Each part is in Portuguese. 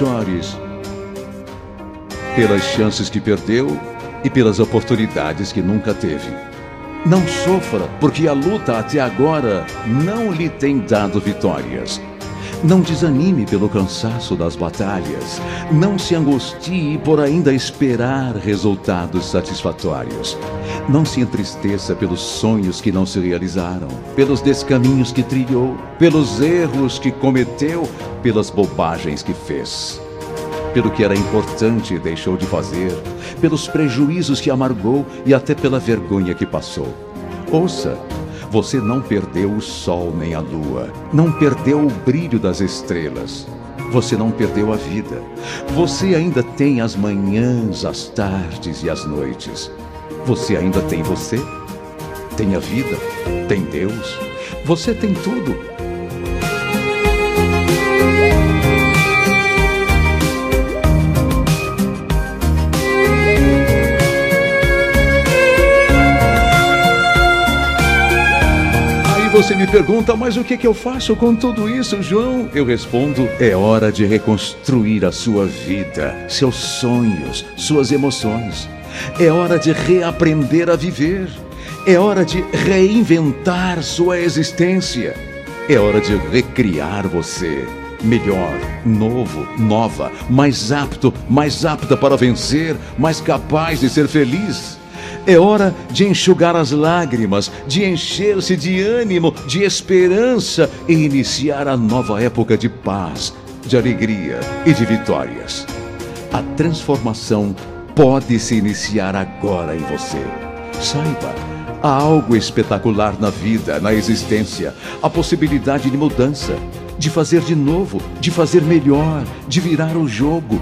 chores pelas chances que perdeu e pelas oportunidades que nunca teve. Não sofra, porque a luta até agora não lhe tem dado vitórias. Não desanime pelo cansaço das batalhas. Não se angustie por ainda esperar resultados satisfatórios. Não se entristeça pelos sonhos que não se realizaram, pelos descaminhos que trilhou, pelos erros que cometeu, pelas bobagens que fez pelo que era importante e deixou de fazer, pelos prejuízos que amargou e até pela vergonha que passou. Ouça, você não perdeu o sol nem a lua, não perdeu o brilho das estrelas. Você não perdeu a vida. Você ainda tem as manhãs, as tardes e as noites. Você ainda tem você. Tem a vida, tem Deus. Você tem tudo. Você me pergunta, mas o que, que eu faço com tudo isso, João? Eu respondo: é hora de reconstruir a sua vida, seus sonhos, suas emoções. É hora de reaprender a viver. É hora de reinventar sua existência. É hora de recriar você. Melhor, novo, nova, mais apto, mais apta para vencer, mais capaz de ser feliz. É hora de enxugar as lágrimas, de encher-se de ânimo, de esperança e iniciar a nova época de paz, de alegria e de vitórias. A transformação pode se iniciar agora em você. Saiba, há algo espetacular na vida, na existência, a possibilidade de mudança, de fazer de novo, de fazer melhor, de virar o jogo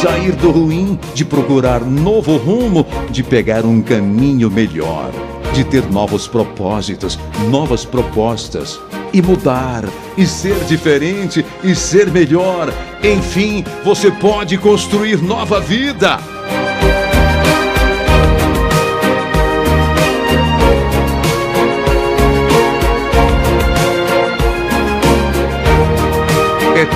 sair do ruim, de procurar novo rumo, de pegar um caminho melhor, de ter novos propósitos, novas propostas e mudar, e ser diferente e ser melhor. Enfim, você pode construir nova vida.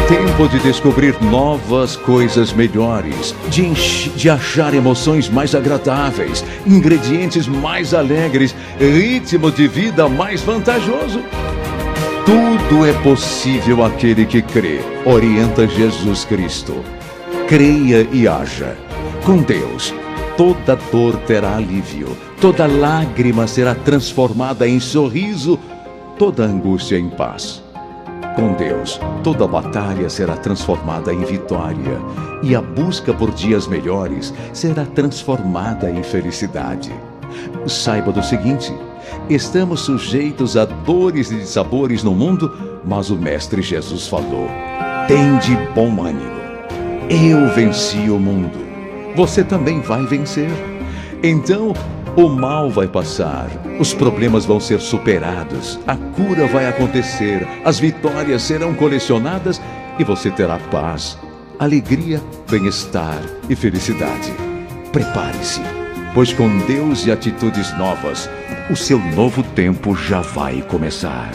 Tempo de descobrir novas coisas melhores, de, de achar emoções mais agradáveis, ingredientes mais alegres, ritmo de vida mais vantajoso. Tudo é possível aquele que crê, orienta Jesus Cristo. Creia e haja. Com Deus, toda dor terá alívio, toda lágrima será transformada em sorriso, toda angústia em paz. Com Deus, toda batalha será transformada em vitória e a busca por dias melhores será transformada em felicidade. Saiba do seguinte: estamos sujeitos a dores e sabores no mundo, mas o Mestre Jesus falou: tem de bom ânimo. Eu venci o mundo. Você também vai vencer. Então, o mal vai passar, os problemas vão ser superados, a cura vai acontecer, as vitórias serão colecionadas e você terá paz, alegria, bem-estar e felicidade. Prepare-se, pois com Deus e atitudes novas, o seu novo tempo já vai começar.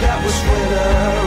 that was with us.